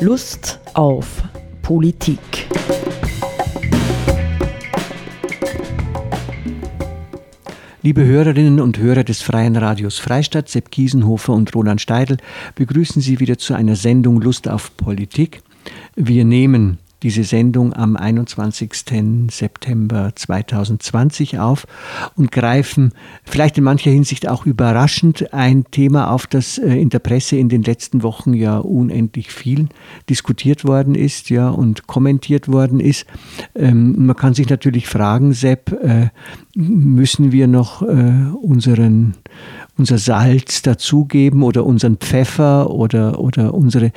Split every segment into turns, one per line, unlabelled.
Lust auf Politik.
Liebe Hörerinnen und Hörer des Freien Radios Freistadt, Sepp Kiesenhofer und Roland Steidl begrüßen Sie wieder zu einer Sendung Lust auf Politik. Wir nehmen diese Sendung am 21. September 2020 auf und greifen vielleicht in mancher Hinsicht auch überraschend ein Thema auf, das äh, in der Presse in den letzten Wochen ja unendlich viel diskutiert worden ist ja, und kommentiert worden ist. Ähm, man kann sich natürlich fragen, Sepp, äh, müssen wir noch äh, unseren unser Salz dazugeben oder unseren Pfeffer oder, oder unsere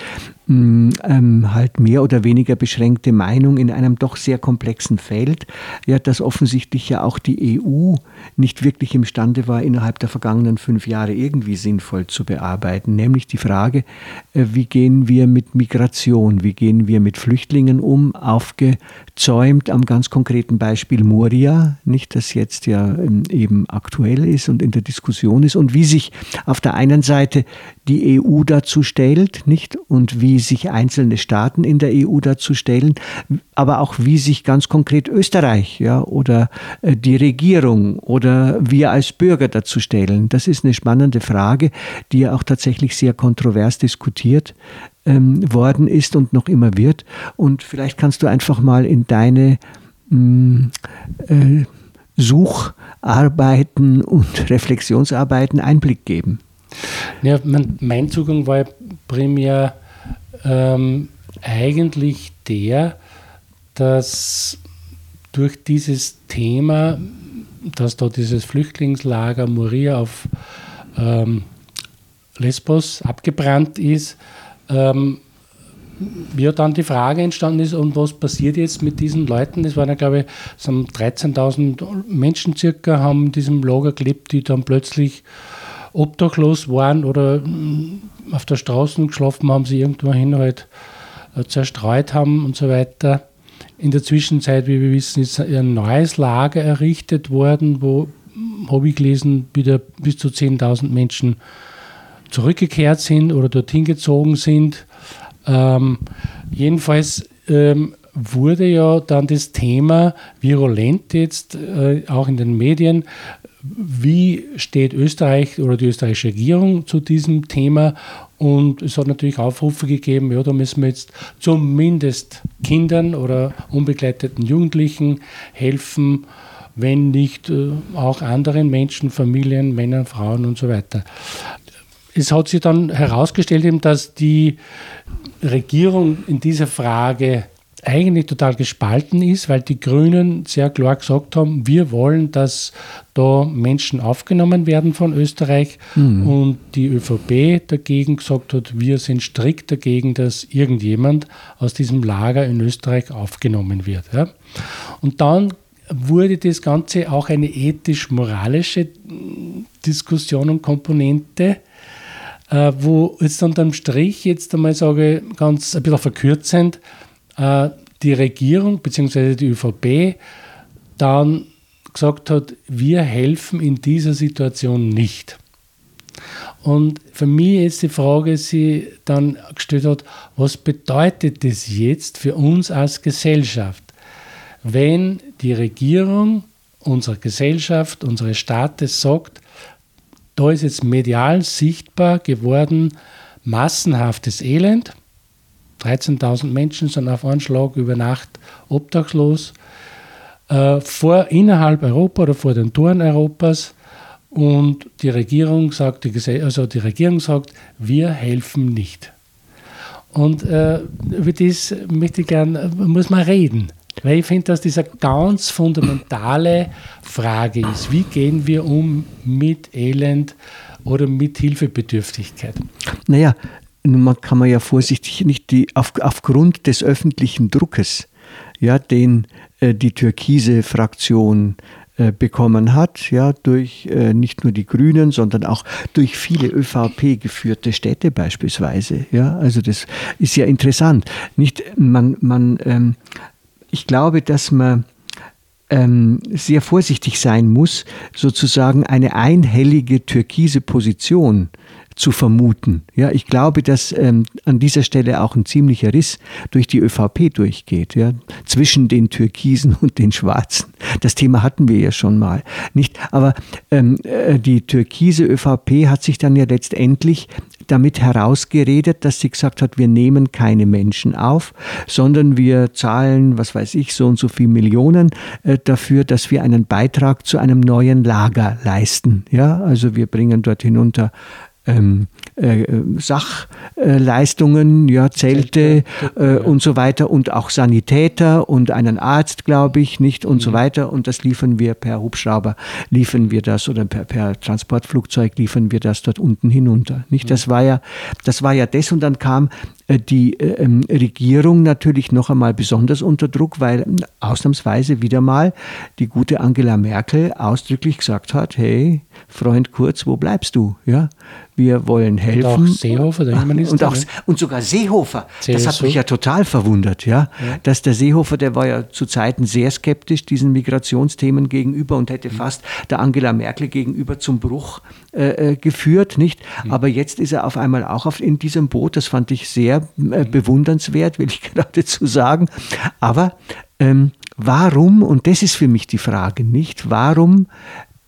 mm, ähm, halt mehr oder weniger beschränkte Meinung in einem doch sehr komplexen Feld, ja, das offensichtlich ja auch die EU nicht wirklich imstande war, innerhalb der vergangenen fünf Jahre irgendwie sinnvoll zu bearbeiten, nämlich die Frage, äh, wie gehen wir mit Migration, wie gehen wir mit Flüchtlingen um, aufgezäumt am ganz konkreten Beispiel Moria, nicht das jetzt ja ähm, eben aktuell ist und in der Diskussion ist und wie sich auf der einen Seite die EU dazu stellt, nicht? Und wie sich einzelne Staaten in der EU dazu stellen, aber auch wie sich ganz konkret Österreich, ja, oder äh, die Regierung oder wir als Bürger dazu stellen. Das ist eine spannende Frage, die ja auch tatsächlich sehr kontrovers diskutiert ähm, worden ist und noch immer wird. Und vielleicht kannst du einfach mal in deine mh, mm, äh, Sucharbeiten und Reflexionsarbeiten Einblick geben?
Ja, mein, mein Zugang war primär ähm, eigentlich der, dass durch dieses Thema, dass da dieses Flüchtlingslager Moria auf ähm, Lesbos abgebrannt ist, ähm, ja, dann die Frage entstanden ist, und was passiert jetzt mit diesen Leuten? Das waren ja, glaube ich, so 13.000 Menschen circa, haben in diesem Lager gelebt, die dann plötzlich obdachlos waren oder mm, auf der Straße geschlafen haben, sie irgendwohin halt äh, zerstreut haben und so weiter. In der Zwischenzeit, wie wir wissen, ist ein neues Lager errichtet worden, wo, habe ich gelesen, wieder bis zu 10.000 Menschen zurückgekehrt sind oder dorthin gezogen sind. Ähm, jedenfalls ähm, wurde ja dann das Thema virulent jetzt äh, auch in den Medien. Wie steht Österreich oder die österreichische Regierung zu diesem Thema? Und es hat natürlich Aufrufe gegeben, ja, da müssen wir jetzt zumindest Kindern oder unbegleiteten Jugendlichen helfen, wenn nicht äh, auch anderen Menschen, Familien, Männern, Frauen und so weiter. Es hat sich dann herausgestellt, dass die Regierung in dieser Frage eigentlich total gespalten ist, weil die Grünen sehr klar gesagt haben, wir wollen, dass da Menschen aufgenommen werden von Österreich mhm. und die ÖVP dagegen gesagt hat, wir sind strikt dagegen, dass irgendjemand aus diesem Lager in Österreich aufgenommen wird. Ja. Und dann wurde das Ganze auch eine ethisch-moralische Diskussion und Komponente äh, wo jetzt unterm Strich jetzt einmal sage, ganz ein bisschen verkürzend, äh, die Regierung bzw. die ÖVP dann gesagt hat, wir helfen in dieser Situation nicht. Und für mich ist die Frage, sie dann gestellt hat, was bedeutet das jetzt für uns als Gesellschaft, wenn die Regierung unserer Gesellschaft, unseres Staates sagt, da ist jetzt medial sichtbar geworden massenhaftes Elend. 13.000 Menschen sind auf einen Schlag über Nacht obdachlos. Äh, vor, innerhalb Europa oder vor den Toren Europas. Und die Regierung sagt, also die Regierung sagt, wir helfen nicht. Und äh, über das möchte ich gerne, muss man reden. Weil ich finde, dass das eine ganz fundamentale Frage ist. Wie gehen wir um mit Elend oder mit Hilfebedürftigkeit?
Naja, man kann man ja vorsichtig nicht die, auf, aufgrund des öffentlichen Druckes, ja, den äh, die türkise Fraktion äh, bekommen hat, ja, durch äh, nicht nur die Grünen, sondern auch durch viele ÖVP geführte Städte beispielsweise. Ja, also das ist ja interessant. Nicht, man, man ähm, ich glaube, dass man ähm, sehr vorsichtig sein muss, sozusagen eine einhellige türkise Position zu vermuten. Ja, ich glaube, dass ähm, an dieser Stelle auch ein ziemlicher Riss durch die ÖVP durchgeht, ja, zwischen den Türkisen und den Schwarzen. Das Thema hatten wir ja schon mal, nicht? Aber ähm, äh, die türkise ÖVP hat sich dann ja letztendlich damit herausgeredet, dass sie gesagt hat, wir nehmen keine Menschen auf, sondern wir zahlen, was weiß ich, so und so viel Millionen äh, dafür, dass wir einen Beitrag zu einem neuen Lager leisten. Ja, also wir bringen dort hinunter ähm, äh, Sachleistungen, ja, Zelte äh, und so weiter und auch Sanitäter und einen Arzt, glaube ich, nicht und mhm. so weiter. Und das liefern wir per Hubschrauber, liefern wir das oder per, per Transportflugzeug liefern wir das dort unten hinunter. Nicht? Das mhm. war ja, das war ja das und dann kam äh, die äh, ähm, Regierung natürlich noch einmal besonders unter Druck, weil ausnahmsweise wieder mal die gute Angela Merkel ausdrücklich gesagt hat, hey, Freund Kurz, wo bleibst du? Ja, wir wollen helfen. Und
auch Seehofer, der Innenminister.
Und, auch, ne? und sogar Seehofer. CSU. Das hat mich ja total verwundert, ja? ja? Dass der Seehofer, der war ja zu Zeiten sehr skeptisch diesen Migrationsthemen gegenüber und hätte mhm. fast der Angela Merkel gegenüber zum Bruch äh, äh geführt, nicht? Mhm. Aber jetzt ist er auf einmal auch auf, in diesem Boot. Das fand ich sehr äh, mhm. bewundernswert, will ich geradezu sagen. Aber ähm, warum, und das ist für mich die Frage, nicht? Warum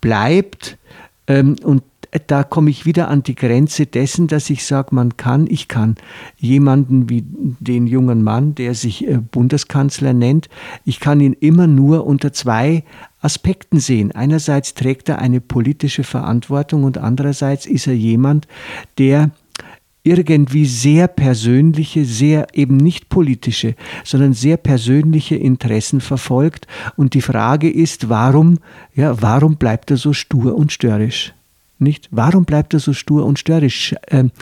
bleibt ähm, und da komme ich wieder an die Grenze dessen, dass ich sage, man kann, ich kann jemanden wie den jungen Mann, der sich äh, Bundeskanzler nennt, ich kann ihn immer nur unter zwei Aspekten sehen. Einerseits trägt er eine politische Verantwortung und andererseits ist er jemand, der irgendwie sehr persönliche, sehr eben nicht politische, sondern sehr persönliche Interessen verfolgt. Und die Frage ist, warum, ja, warum bleibt er so stur und störrisch? Nicht? Warum bleibt er so stur und störrisch? Ähm,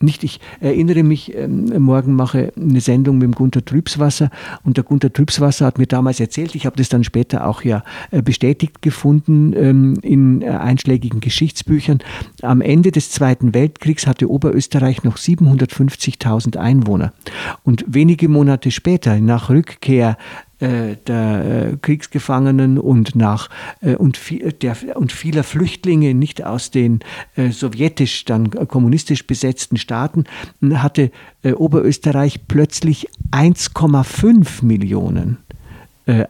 nicht, ich erinnere mich, ähm, morgen mache eine Sendung mit dem Gunter Trübswasser und der Gunter Trübswasser hat mir damals erzählt, ich habe das dann später auch ja äh, bestätigt gefunden ähm, in äh, einschlägigen Geschichtsbüchern. Am Ende des Zweiten Weltkriegs hatte Oberösterreich noch 750.000 Einwohner. Und wenige Monate später, nach Rückkehr der äh, Kriegsgefangenen und nach äh, und, der, und vieler Flüchtlinge nicht aus den sowjetisch dann kommunistisch besetzten Staaten hatte Oberösterreich plötzlich 1,5 Millionen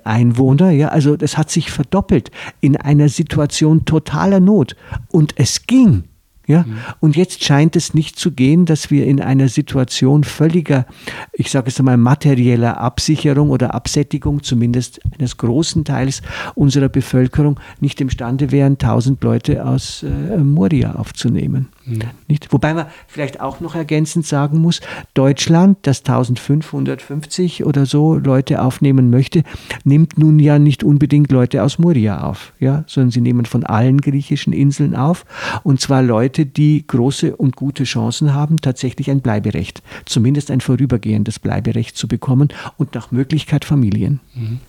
Einwohner. Ja, also das hat sich verdoppelt in einer Situation totaler Not. Und es ging. Ja? Mhm. Und jetzt scheint es nicht zu gehen, dass wir in einer Situation völliger, ich sage es einmal, materieller Absicherung oder Absättigung, zumindest eines großen Teils unserer Bevölkerung, nicht imstande wären, tausend Leute aus äh, Moria aufzunehmen. Mhm. Nicht? Wobei man vielleicht auch noch ergänzend sagen muss, Deutschland, das 1550 oder so Leute aufnehmen möchte, nimmt nun ja nicht unbedingt Leute aus Moria auf, ja? sondern sie nehmen von allen griechischen Inseln auf. Und zwar Leute, die große und gute Chancen haben, tatsächlich ein Bleiberecht, zumindest ein vorübergehendes Bleiberecht zu bekommen und nach Möglichkeit Familien. Mhm.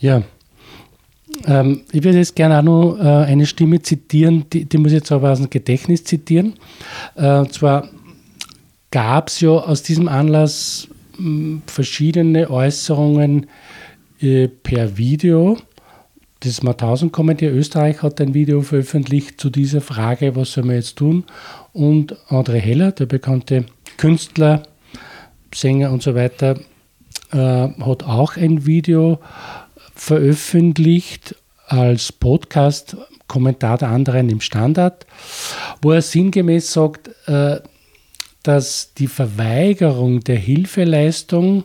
Ja, ähm, ich würde jetzt gerne auch noch äh, eine Stimme zitieren, die, die, muss ich jetzt aber aus dem Gedächtnis zitieren. Äh, und zwar gab es ja aus diesem Anlass mh, hm, verschiedene Äußerungen äh, per Video. Das Mauthausen-Komitee Österreich hat ein Video veröffentlicht zu dieser Frage, was soll man jetzt tun? Und André Heller, der bekannte Künstler, Sänger und so weiter, äh, hat auch ein Video veröffentlicht als Podcast, Kommentar der anderen im Standard, wo er sinngemäß sagt, äh, dass die Verweigerung der Hilfeleistung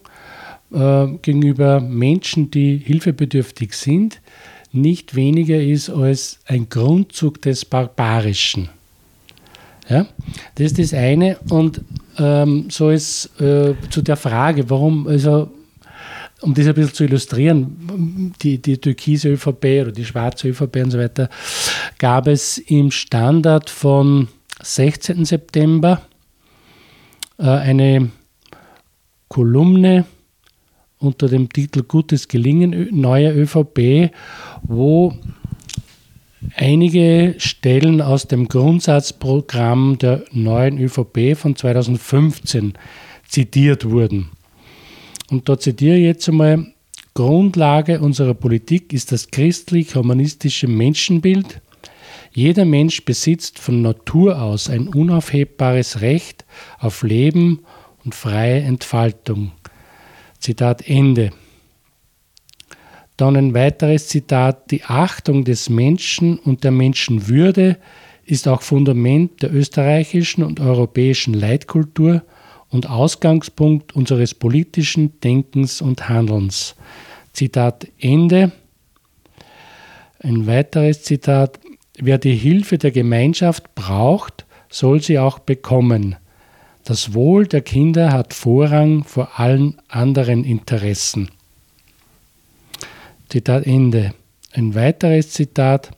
äh, gegenüber Menschen, die hilfebedürftig sind, nicht weniger ist als ein Grundzug des Barbarischen. Ja, das ist das eine. Und ähm, so ist äh, zu der Frage, warum, also um das ein bisschen zu illustrieren, die, die türkise ÖVP oder die schwarze ÖVP und so weiter, gab es im Standard von 16. September äh, eine Kolumne unter dem Titel Gutes Gelingen neuer ÖVP, wo einige Stellen aus dem Grundsatzprogramm der neuen ÖVP von 2015 zitiert wurden. Und da zitiere ich jetzt einmal, Grundlage unserer Politik ist das christlich-humanistische Menschenbild, Jeder Mensch besitzt von Natur aus ein unaufhebbares Recht auf Leben und freie Entfaltung. Zitat Ende. Dann ein weiteres Zitat. Die Achtung des Menschen und der Menschenwürde ist auch Fundament der österreichischen und europäischen Leitkultur und Ausgangspunkt unseres politischen Denkens und Handelns. Zitat Ende. Ein weiteres Zitat. Wer die Hilfe der Gemeinschaft braucht, soll sie auch bekommen. Das Wohl der Kinder hat Vorrang vor allen anderen Interessen. Zitat Ende. Ein weiteres Zitat.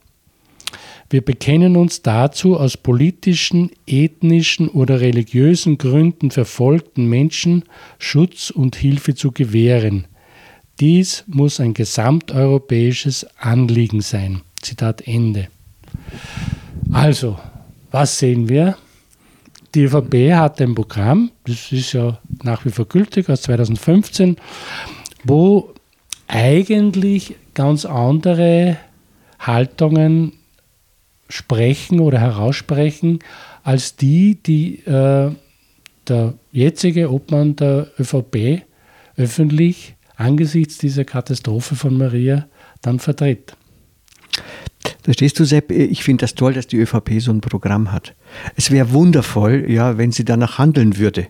Wir bekennen uns dazu, aus politischen, ethnischen oder religiösen Gründen verfolgten Menschen Schutz und Hilfe zu gewähren. Dies muss ein gesamteuropäisches Anliegen sein. Zitat Ende. Also, was sehen wir? Die ÖVP hat ein Programm, das ist ja nach wie vor gültig aus 2015, wo eigentlich ganz andere Haltungen sprechen oder heraussprechen als die, die äh, der jetzige Obmann der ÖVP öffentlich angesichts dieser Katastrophe von Maria dann vertritt.
Verstehst du, Sepp? Ich finde das toll, dass die ÖVP so ein Programm hat. Es wäre wundervoll, ja, wenn sie danach handeln würde.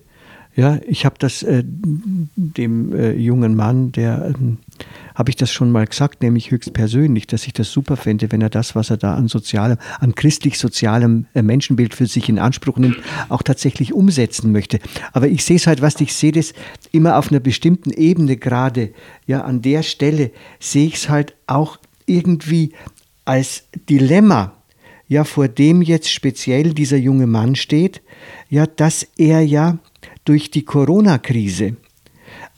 Ja, ich habe das äh, dem äh, jungen Mann, der äh, habe ich das schon mal gesagt, nämlich höchstpersönlich, dass ich das super fände, wenn er das, was er da an sozialem, an christlich-sozialem äh, Menschenbild für sich in Anspruch nimmt, auch tatsächlich umsetzen möchte. Aber ich sehe es halt, was ich sehe, das immer auf einer bestimmten Ebene gerade, ja, an der Stelle sehe ich es halt auch irgendwie als Dilemma, ja, vor dem jetzt speziell dieser junge Mann steht, ja, dass er ja durch die Corona-Krise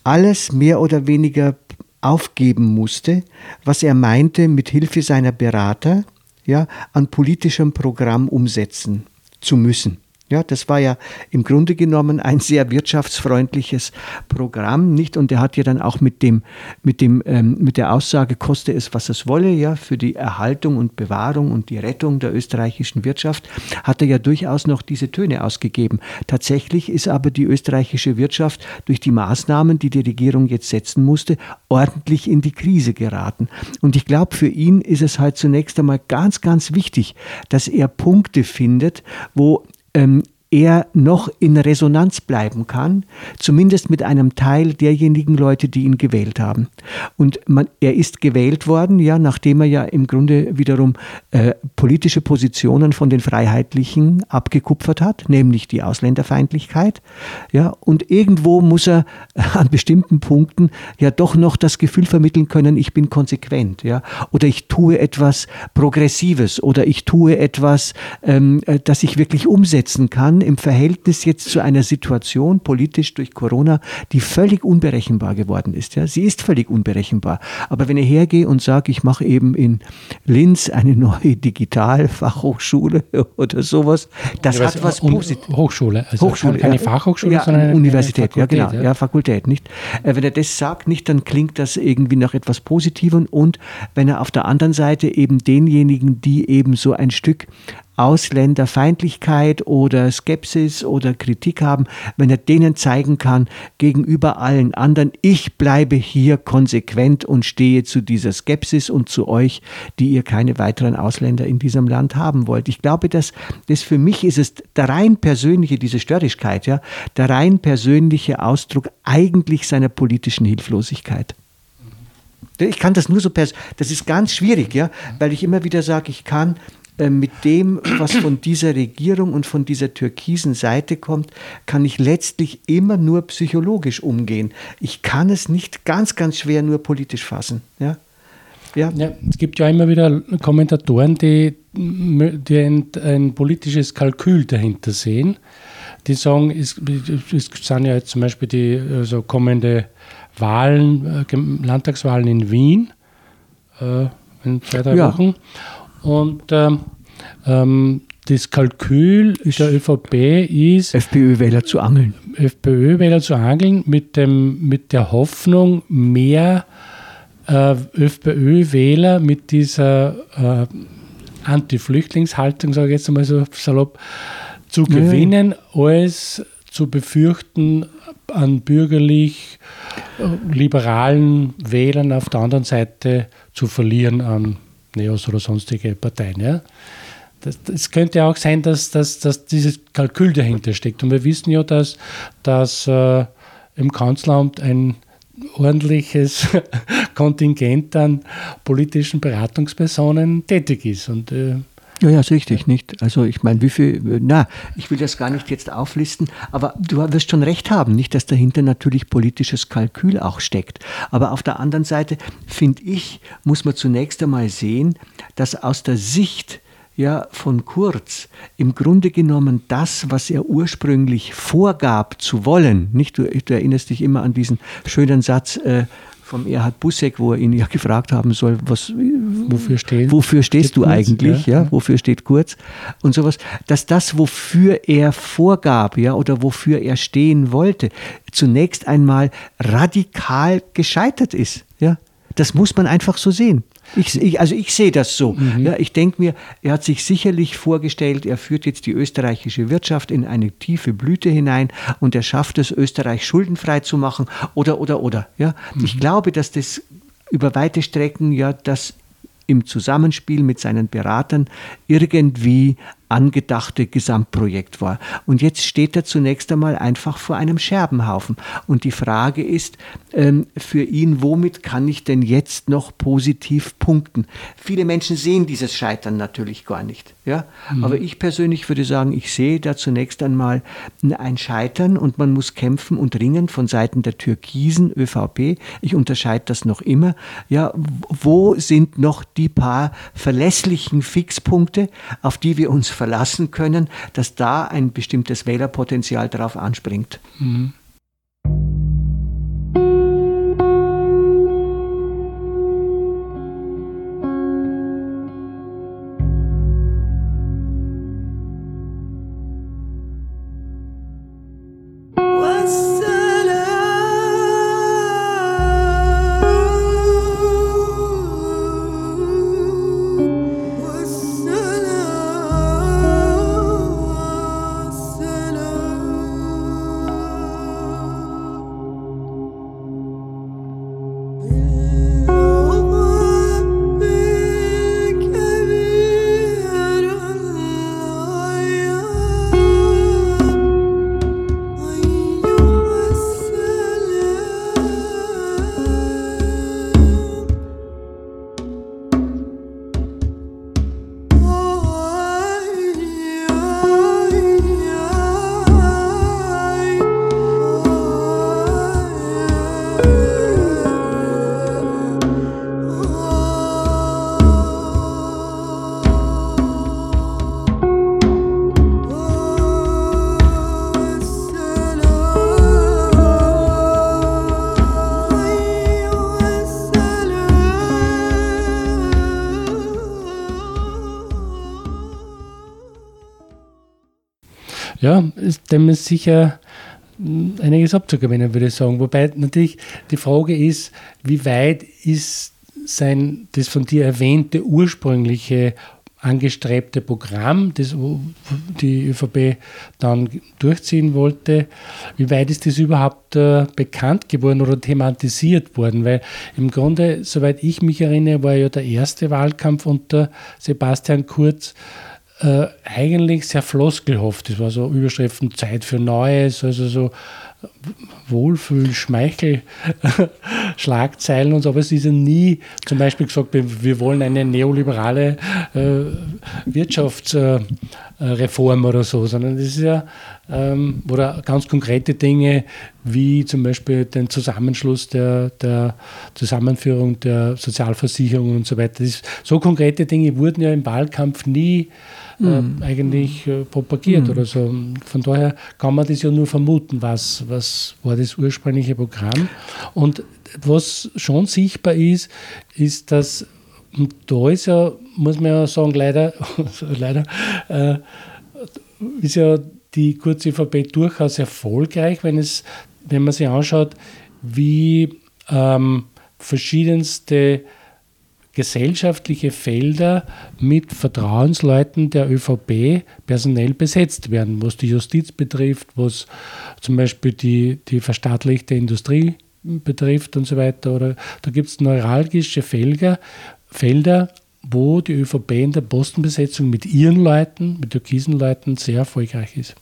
alles mehr oder weniger aufgeben musste, was er meinte, mit Hilfe seiner Berater ja, an politischem Programm umsetzen zu müssen. Ja, das war ja im Grunde genommen ein sehr wirtschaftsfreundliches Programm, nicht? Und er hat ja dann auch mit dem, mit dem, ähm, mit der Aussage, koste es, was es wolle, ja, für die Erhaltung und Bewahrung und die Rettung der österreichischen Wirtschaft, hat er ja durchaus noch diese Töne ausgegeben. Tatsächlich ist aber die österreichische Wirtschaft durch die Maßnahmen, die die Regierung jetzt setzen musste, ordentlich in die Krise geraten. Und ich glaube, für ihn ist es halt zunächst einmal ganz, ganz wichtig, dass er Punkte findet, wo ähm, er noch in Resonanz bleiben kann, zumindest mit einem Teil derjenigen Leute, die ihn gewählt haben. Und man, er ist gewählt worden, ja, nachdem er ja im Grunde wiederum äh, politische Positionen von den Freiheitlichen abgekupfert hat, nämlich die Ausländerfeindlichkeit, ja, und irgendwo muss er an bestimmten Punkten ja doch noch das Gefühl vermitteln können, ich bin konsequent, ja, oder ich tue etwas Progressives oder ich tue etwas, ähm, äh, das ich wirklich umsetzen kann im Verhältnis jetzt zu einer Situation politisch durch Corona, die völlig unberechenbar geworden ist. Ja? Sie ist völlig unberechenbar. Aber wenn ich hergehe und sage, ich mache eben in Linz eine neue Digitalfachhochschule oder sowas, das hat was Positives.
Hochschule,
also Hochschule,
keine ja. Fachhochschule,
ja, sondern eine Universität. Fakultät, ja, genau, ja. ja, Fakultät, nicht? Äh, wenn er das sagt, nicht, dann klingt das irgendwie nach etwas Positivem und wenn er auf der anderen Seite eben denjenigen, die eben so ein Stück Ausländerfeindlichkeit oder Skepsis oder Kritik haben, wenn er denen zeigen kann, gegenüber allen anderen, ich bleibe hier konsequent und stehe zu dieser Skepsis und zu euch, die ihr keine weiteren Ausländer in diesem Land haben wollt. Ich glaube, dass das für mich ist es der rein persönliche, diese Störrigkeit, ja, der rein persönliche Ausdruck eigentlich seiner politischen Hilflosigkeit. Ich kann das nur so das ist ganz schwierig, ja, weil ich immer wieder sage, ich kann mit dem, was von dieser Regierung und von dieser türkisen Seite kommt, kann ich letztlich immer nur psychologisch umgehen. Ich kann es nicht ganz, ganz schwer nur politisch fassen. Ja?
Ja. ja. es gibt ja immer wieder Kommentatoren, die, die ein, ein politisches Kalkül dahinter sehen. Die sagen, es, es sind ja jetzt zum Beispiel die also kommende Wahlen, äh, Landtagswahlen in Wien äh, in zwei, drei ja. Wochen. Und ähm, ähm, das Kalkül der ÖVP ist.
FPÖ-Wähler zu angeln.
FPÖ-Wähler zu angeln mit, dem, mit der Hoffnung, mehr äh, FPÖ-Wähler mit dieser äh, Anti-Flüchtlingshaltung, sage ich jetzt mal so salopp, zu gewinnen, ja. als zu befürchten an bürgerlich äh, liberalen Wählern auf der anderen Seite zu verlieren an Neos oder sonstige Parteien. Ja? Es könnte auch sein, dass, dass, dass dieses Kalkül dahinter steckt. Und wir wissen ja, dass, dass äh, im Kanzleramt ein ordentliches Kontingent an politischen Beratungspersonen tätig ist. Und
äh, ja, ja, ist richtig, nicht? Also ich meine, wie viel, na, ich will das gar nicht jetzt auflisten, aber du wirst schon recht haben, nicht, dass dahinter natürlich politisches Kalkül auch steckt. Aber auf der anderen Seite, finde ich, muss man zunächst einmal sehen, dass aus der Sicht ja von Kurz im Grunde genommen das, was er ursprünglich vorgab zu wollen, nicht? Du, du erinnerst dich immer an diesen schönen Satz, äh, vom Erhard Busseck, wo er ihn ja gefragt haben soll, was, wofür, stehen, wofür stehst steht du Kurz, eigentlich, ja. ja. wofür steht Kurz und sowas, dass das, wofür er vorgab, ja, oder wofür er stehen wollte, zunächst einmal radikal gescheitert ist, ja. Das muss man einfach so sehen. Ich, ich, also ich sehe das so. Mhm. Ja, ich denke mir, er hat sich sicherlich vorgestellt, er führt jetzt die österreichische Wirtschaft in eine tiefe Blüte hinein und er schafft es, Österreich schuldenfrei zu machen oder, oder, oder. Ja? Mhm. Ich glaube, dass das über weite Strecken ja das im Zusammenspiel mit seinen Beratern irgendwie angedachte Gesamtprojekt war. Und jetzt steht er zunächst einmal einfach vor einem Scherbenhaufen. Und die Frage ist ähm, für ihn, womit kann ich denn jetzt noch positiv punkten? Viele Menschen sehen dieses Scheitern natürlich gar nicht. Ja? Mhm. Aber ich persönlich würde sagen, ich sehe da zunächst einmal ein Scheitern und man muss kämpfen und ringen von Seiten der türkisen ÖVP. Ich unterscheide das noch immer. Ja, wo sind noch die paar verlässlichen Fixpunkte, auf die wir uns verlassen können, dass da ein bestimmtes Wählerpotenzial darauf anspringt. Mhm.
Ja, dem ist sicher einiges abzugewinnen, würde ich sagen. Wobei natürlich die Frage ist, wie weit ist sein, das von dir erwähnte ursprüngliche angestrebte Programm, das die ÖVP dann durchziehen wollte, wie weit ist das überhaupt äh, bekannt geworden oder thematisiert worden? Weil im Grunde, soweit ich mich erinnere, war ja der erste Wahlkampf unter Sebastian Kurz äh, eigentlich sehr floskelhaft. Das war so Überschriften Zeit für Neues, also so Wohlfühl, Schmeichel, Schlagzeilen und so, aber es ist ja nie zum Beispiel gesagt, wir wollen eine neoliberale äh, Wirtschaftsreform äh, oder so, sondern es ist ja ähm, oder ganz konkrete Dinge wie zum Beispiel den Zusammenschluss der, der Zusammenführung der Sozialversicherung und so weiter. Das, so konkrete Dinge wurden ja im Wahlkampf nie mhm. äh, eigentlich äh, propagiert mhm. oder so. Von daher kann man das ja nur vermuten, was, was war das ursprüngliche Programm. Und was schon sichtbar ist, ist, dass und da ist ja, muss man ja sagen, leider, leider äh, ist ja die kurze ÖVP durchaus erfolgreich, wenn, es, wenn man sich anschaut, wie ähm, verschiedenste gesellschaftliche Felder mit Vertrauensleuten der ÖVP personell besetzt werden, was die Justiz betrifft, was zum Beispiel die, die verstaatlichte Industrie betrifft und so weiter. Oder da gibt es neuralgische Felder, Felder, wo die ÖVP in der Postenbesetzung mit ihren Leuten, mit türkisen Leuten sehr erfolgreich ist.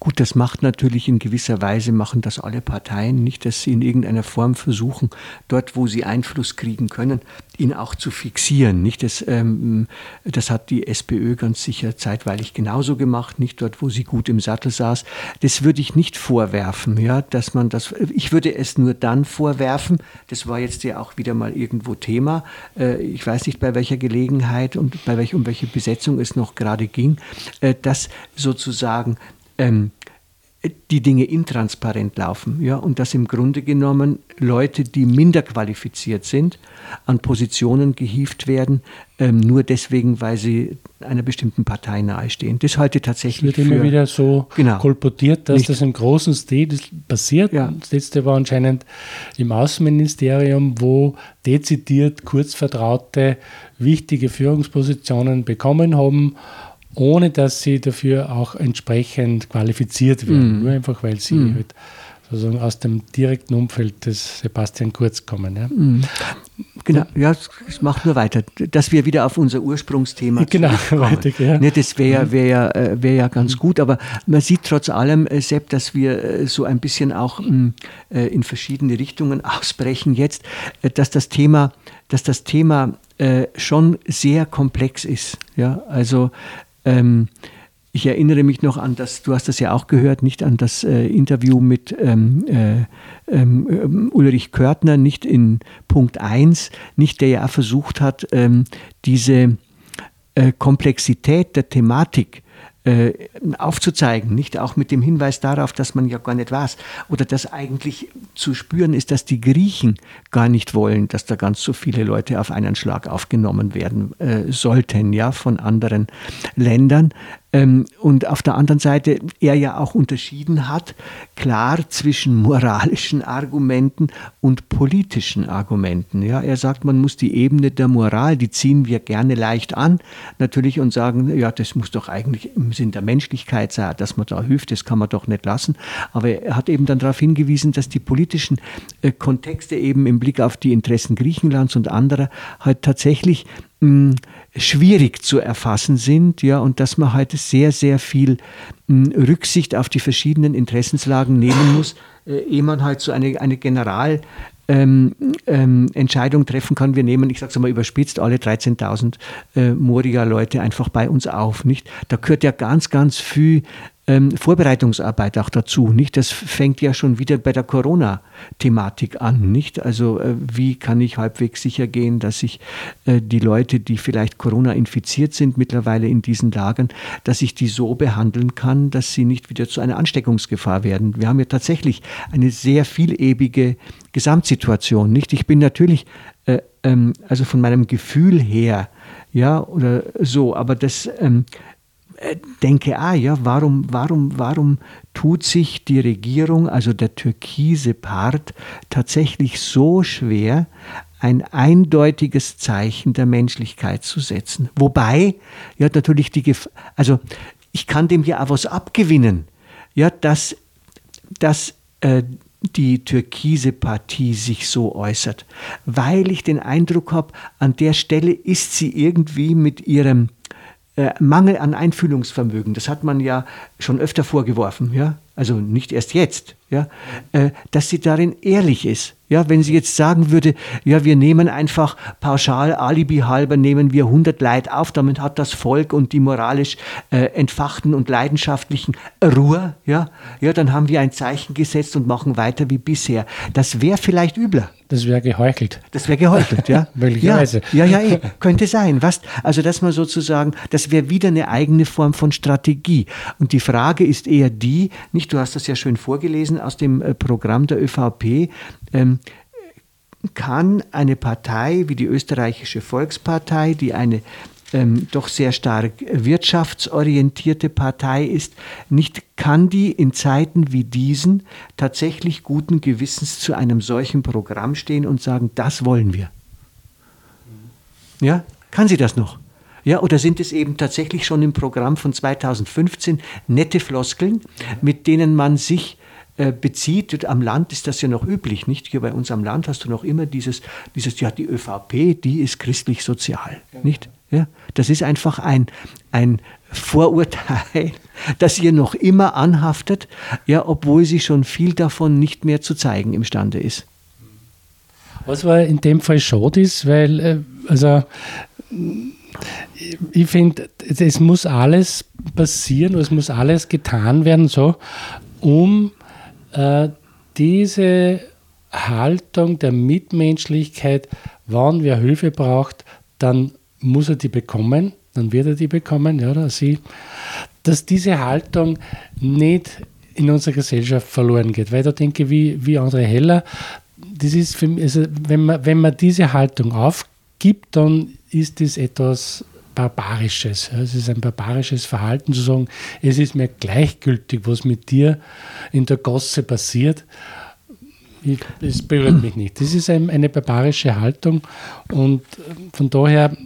Gut, das macht natürlich in gewisser Weise, machen das alle Parteien nicht, dass sie in irgendeiner Form versuchen, dort, wo sie Einfluss kriegen können, ihn auch zu fixieren. Nicht? Das, ähm, das hat die SPÖ ganz sicher zeitweilig genauso gemacht, nicht dort, wo sie gut im Sattel saß. Das würde ich nicht vorwerfen, ja, dass man das, ich würde es nur dann vorwerfen, das war jetzt ja auch wieder mal irgendwo Thema, äh, ich weiß nicht, bei welcher Gelegenheit und bei welch, um welche Besetzung es noch gerade ging, äh, dass sozusagen ähm, die Dinge intransparent laufen. Ja, und dass im Grunde genommen Leute, die minder qualifiziert sind, an Positionen gehievt werden, ähm, nur deswegen, weil sie einer bestimmten Partei nahestehen. Das halte ich tatsächlich
Es wird immer wieder so
genau,
kolportiert, dass nicht. das im großen Stil passiert. Ja. Das letzte war anscheinend im Außenministerium, wo dezidiert Kurzvertraute wichtige Führungspositionen bekommen haben ohne dass sie dafür auch entsprechend qualifiziert werden. Mhm. Nur einfach, weil sie mhm. halt sozusagen aus dem direkten Umfeld des Sebastian Kurz kommen. Ja. Mhm.
Genau, ja, es macht nur weiter, dass wir wieder auf unser Ursprungsthema
genau, weiter, ja.
Ne, das wäre wär ja, äh, wär ja ganz mhm. gut, aber man sieht trotz allem, äh, Sepp, dass wir äh, so ein bisschen auch mm, in verschiedene Richtungen ausbrechen jetzt, dass das Thema, dass das Thema schon sehr komplex ist. Ja, also ähm, ich erinnere mich noch an das, du hast das ja auch gehört, nicht an das äh, Interview mit ähm, äh, ähm, Ulrich Körtner, nicht in Punkt 1, nicht der ja versucht hat, ähm, diese äh, Komplexität der Thematik äh, aufzuzeigen, nicht auch mit dem Hinweis darauf, dass man ja gar nicht weiß oder dass eigentlich zu spüren ist, dass die Griechen gar nicht wollen, dass da ganz so viele Leute auf einen Schlag aufgenommen werden äh, sollten, ja, von anderen Ländern. Ähm, und auf der anderen Seite er ja auch unterschieden hat, klar zwischen moralischen Argumenten und politischen Argumenten. Ja, er sagt, man muss die Ebene der Moral, die ziehen wir gerne leicht an, natürlich und sagen, ja, das muss doch eigentlich im Sinn der Menschlichkeit sein, dass man da hilft, das kann man doch nicht lassen. Aber er hat eben dann darauf hingewiesen, dass die politischen äh, Kontexte eben im Blick auf die Interessen Griechenlands und anderer halt tatsächlich schwierig zu erfassen sind, ja, und dass man heute sehr, sehr viel mh, Rücksicht auf die verschiedenen Interessenslagen nehmen muss, äh, ehe man halt so eine, eine General ähm, ähm, Entscheidung treffen kann. Wir nehmen, ich sage es mal überspitzt, alle 13.000 äh, Moria-Leute einfach bei uns auf. Nicht? Da gehört ja ganz, ganz viel ähm, Vorbereitungsarbeit auch dazu. Nicht? Das fängt ja schon wieder bei der Corona-Thematik an. Nicht? Also äh, wie kann ich halbwegs sicher gehen, dass ich äh, die Leute, die vielleicht Corona infiziert sind, mittlerweile in diesen Lagern, dass ich die so behandeln kann, dass sie nicht wieder zu einer Ansteckungsgefahr werden. Wir haben ja tatsächlich eine sehr vielebige Gesamtsituation. Nicht? Ich bin natürlich, äh, ähm, also von meinem Gefühl her, ja, oder so, aber das ähm, äh, denke, ah ja, warum, warum, warum tut sich die Regierung, also der türkise Part, tatsächlich so schwer, ein eindeutiges Zeichen der Menschlichkeit zu setzen? Wobei, ja, natürlich die Gefahr, also ich kann dem ja auch was abgewinnen, ja, dass, dass äh, die türkise Partie sich so äußert, weil ich den Eindruck habe, an der Stelle ist sie irgendwie mit ihrem äh, Mangel an Einfühlungsvermögen, das hat man ja schon öfter vorgeworfen, ja, also nicht erst jetzt, ja, äh, dass sie darin ehrlich ist. Ja, wenn sie jetzt sagen würde, ja, wir nehmen einfach pauschal, alibi halber, nehmen wir 100 Leid auf, damit hat das Volk und die moralisch äh, entfachten und leidenschaftlichen Ruhe, ja, ja, dann haben wir ein Zeichen gesetzt und machen weiter wie bisher. Das wäre vielleicht übler.
Das wäre geheuchelt.
Das wäre geheuchelt, ja.
Möglicherweise.
Ja, ja, ja, könnte sein. Was, also, dass man sozusagen, das wäre wieder eine eigene Form von Strategie. Und die Frage ist eher die, nicht, du hast das ja schön vorgelesen aus dem äh, Programm der ÖVP, ähm, kann eine Partei wie die österreichische Volkspartei, die eine ähm, doch sehr stark wirtschaftsorientierte Partei ist, nicht kann die in Zeiten wie diesen tatsächlich guten Gewissens zu einem solchen Programm stehen und sagen, das wollen wir. Ja, kann sie das noch? Ja, oder sind es eben tatsächlich schon im Programm von 2015 nette Floskeln, mit denen man sich äh, bezieht. Am Land ist das ja noch üblich, nicht? Hier bei uns am Land hast du noch immer dieses, dieses ja, die ÖVP, die ist christlich-sozial, nicht? Ja, das ist einfach ein, ein Vorurteil, das ihr noch immer anhaftet, ja, obwohl sie schon viel davon nicht mehr zu zeigen imstande ist.
Was war in dem Fall schade ist, weil, äh, also, ich finde, es muss alles passieren, es muss alles getan werden, so, um äh, diese Haltung der Mitmenschlichkeit, wann wer Hilfe braucht, dann muss er die bekommen, dann wird er die bekommen, ja, oder sie, dass diese Haltung nicht in unserer Gesellschaft verloren geht. Weil da denke wie, wie André Heller, das ist mich, also wenn, man, wenn man diese Haltung aufgibt, dann ist das etwas Barbarisches. Es ist ein barbarisches Verhalten zu sagen, es ist mir gleichgültig, was mit dir in der Gosse passiert. Es berührt mich nicht. Das ist eine barbarische Haltung und von daher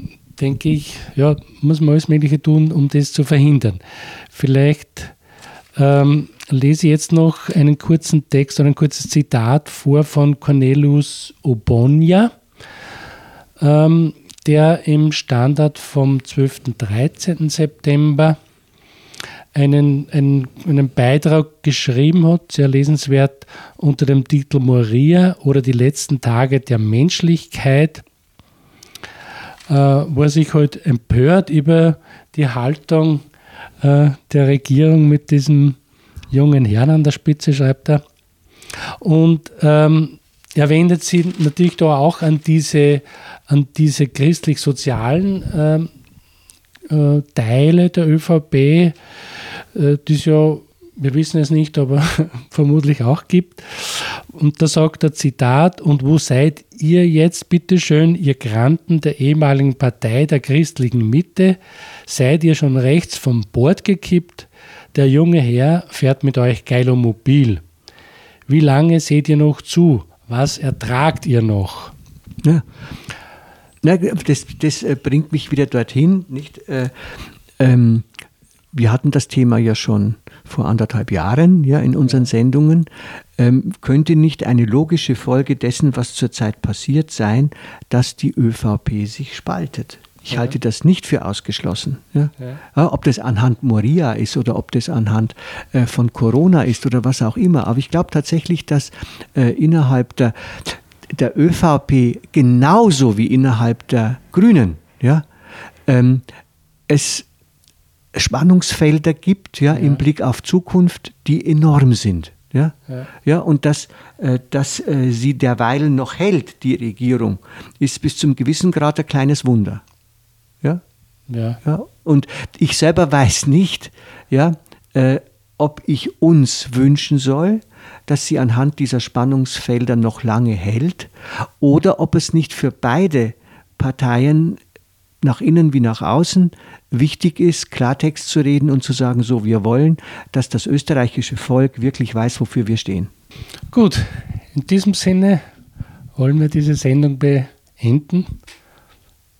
denke ich, ja, muss man alles Mögliche tun, um das zu verhindern. Vielleicht ähm, lese ich jetzt noch einen kurzen Text oder ein kurzes Zitat vor von Cornelius Obonia, ähm, der im Standard vom 12. 13. September einen, einen, einen Beitrag geschrieben hat, sehr lesenswert, unter dem Titel Moria oder die letzten Tage der Menschlichkeit äh, wo er sich halt empört über die Haltung äh, der Regierung mit diesem jungen Herrn an der Spitze, schreibt er. Und ähm, er wendet sich natürlich da auch an diese, an diese christlich-sozialen äh, äh, Teile der ÖVP, äh, die es ja, wir wissen es nicht, aber vermutlich auch gibt. Und da sagt er Zitat, und wo seid ihr jetzt bitteschön, ihr Granten der ehemaligen Partei der christlichen Mitte? Seid ihr schon rechts vom Bord gekippt? Der junge Herr fährt mit euch geilomobil. Wie lange seht ihr noch zu? Was ertragt ihr noch?
Ja. Na, das, das äh, bringt mich wieder dorthin, nicht? Äh, ähm, wir hatten das Thema ja schon vor anderthalb Jahren ja, in unseren Sendungen. Ähm, könnte nicht eine logische Folge dessen, was zurzeit passiert, sein, dass die ÖVP sich spaltet? Ich ja. halte das nicht für ausgeschlossen. Ja? Ja. ob das anhand Moria ist oder ob das anhand äh, von Corona ist oder was auch immer. Aber ich glaube tatsächlich, dass äh, innerhalb der, der ÖVP genauso wie innerhalb der Grünen ja, ähm, es Spannungsfelder gibt, ja, ja, im Blick auf Zukunft, die enorm sind. Ja, ja. ja und dass, äh, dass äh, sie derweil noch hält, die Regierung, ist bis zum gewissen Grad ein kleines Wunder. Ja? Ja. ja und ich selber weiß nicht, ja, äh, ob ich uns wünschen soll, dass sie anhand dieser Spannungsfelder noch lange hält oder ob es nicht für beide Parteien nach innen wie nach außen wichtig ist, Klartext zu reden und zu sagen, so, wir wollen, dass das österreichische Volk wirklich weiß, wofür wir stehen.
Gut, in diesem Sinne wollen wir diese Sendung beenden.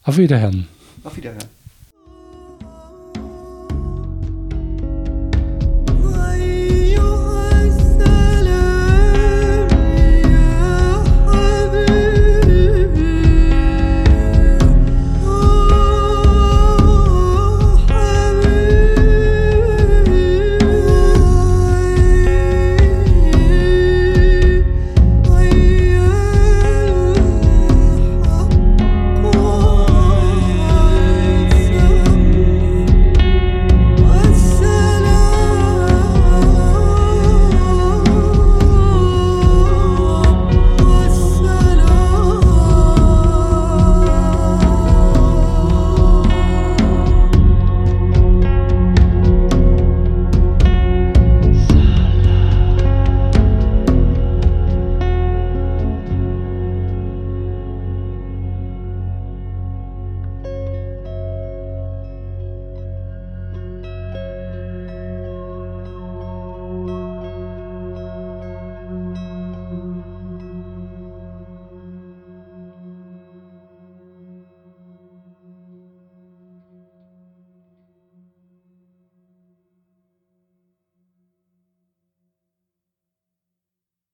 Auf Wiederhören. Auf Wiederhören.